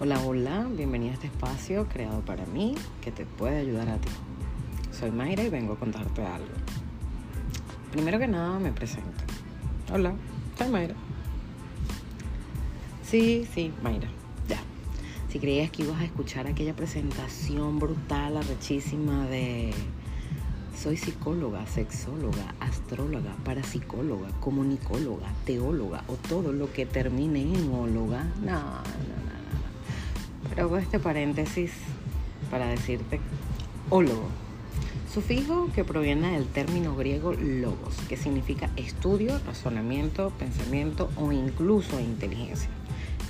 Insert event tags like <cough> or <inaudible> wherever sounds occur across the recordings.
Hola, hola, bienvenida a este espacio creado para mí que te puede ayudar a ti. Soy Mayra y vengo a contarte algo. Primero que nada me presento. Hola, soy Mayra. Sí, sí, Mayra, ya. Si creías que ibas a escuchar aquella presentación brutal, arrechísima de soy psicóloga, sexóloga, astróloga, parapsicóloga, comunicóloga, teóloga o todo lo que termine en óloga. No, no, no. Pero hago este paréntesis para decirte ólogo. Sufijo que proviene del término griego logos, que significa estudio, razonamiento, pensamiento o incluso inteligencia.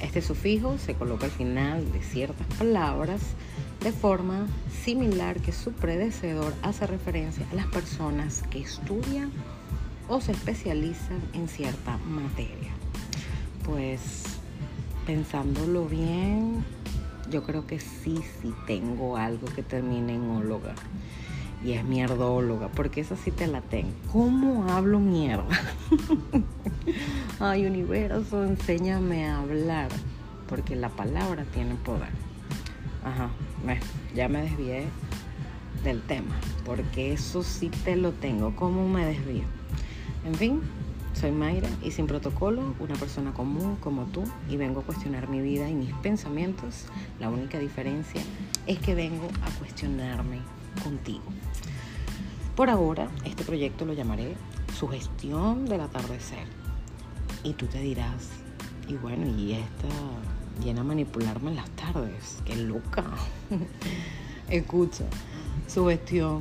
Este sufijo se coloca al final de ciertas palabras de forma similar que su predecesor hace referencia a las personas que estudian o se especializan en cierta materia. Pues pensándolo bien, yo creo que sí, sí tengo algo que termine en óloga. Y es mierdóloga, porque esa sí te la tengo. ¿Cómo hablo mierda? <laughs> Ay, universo, enséñame a hablar, porque la palabra tiene poder. Ajá, ya me desvié del tema, porque eso sí te lo tengo. ¿Cómo me desvío? En fin, soy Mayra y sin protocolo, una persona común como tú, y vengo a cuestionar mi vida y mis pensamientos. La única diferencia es que vengo a cuestionarme contigo. Por ahora, este proyecto lo llamaré Sugestión del atardecer. Y tú te dirás, y bueno, y esta viene a manipularme en las tardes. ¡Qué loca! <laughs> Escucha, sugestión,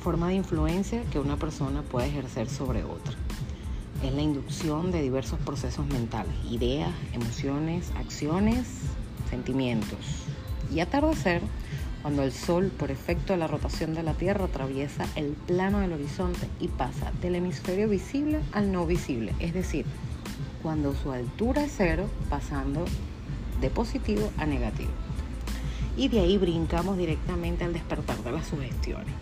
forma de influencia que una persona puede ejercer sobre otra. Es la inducción de diversos procesos mentales, ideas, emociones, acciones, sentimientos. Y atardecer, cuando el Sol, por efecto de la rotación de la Tierra, atraviesa el plano del horizonte y pasa del hemisferio visible al no visible. Es decir, cuando su altura es cero, pasando de positivo a negativo. Y de ahí brincamos directamente al despertar de las sugestiones.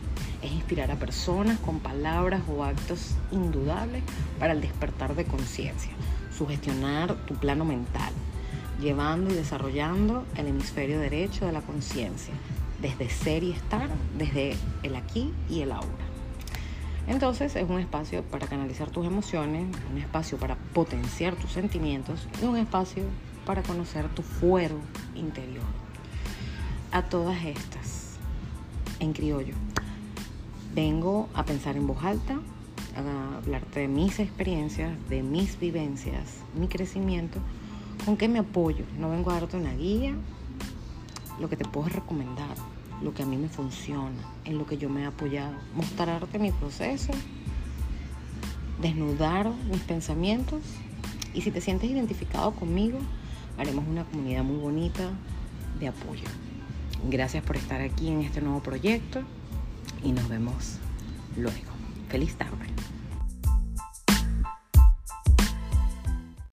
Es inspirar a personas con palabras o actos indudables para el despertar de conciencia. Sugestionar tu plano mental, llevando y desarrollando el hemisferio derecho de la conciencia, desde ser y estar, desde el aquí y el ahora. Entonces es un espacio para canalizar tus emociones, un espacio para potenciar tus sentimientos y un espacio para conocer tu fuero interior. A todas estas, en criollo, vengo a pensar en voz alta, a hablarte de mis experiencias, de mis vivencias, mi crecimiento, con qué me apoyo. No vengo a darte una guía, lo que te puedo recomendar, lo que a mí me funciona, en lo que yo me he apoyado, mostrarte mi proceso, desnudar mis pensamientos y si te sientes identificado conmigo, haremos una comunidad muy bonita de apoyo. Gracias por estar aquí en este nuevo proyecto y nos vemos luego. Feliz tarde.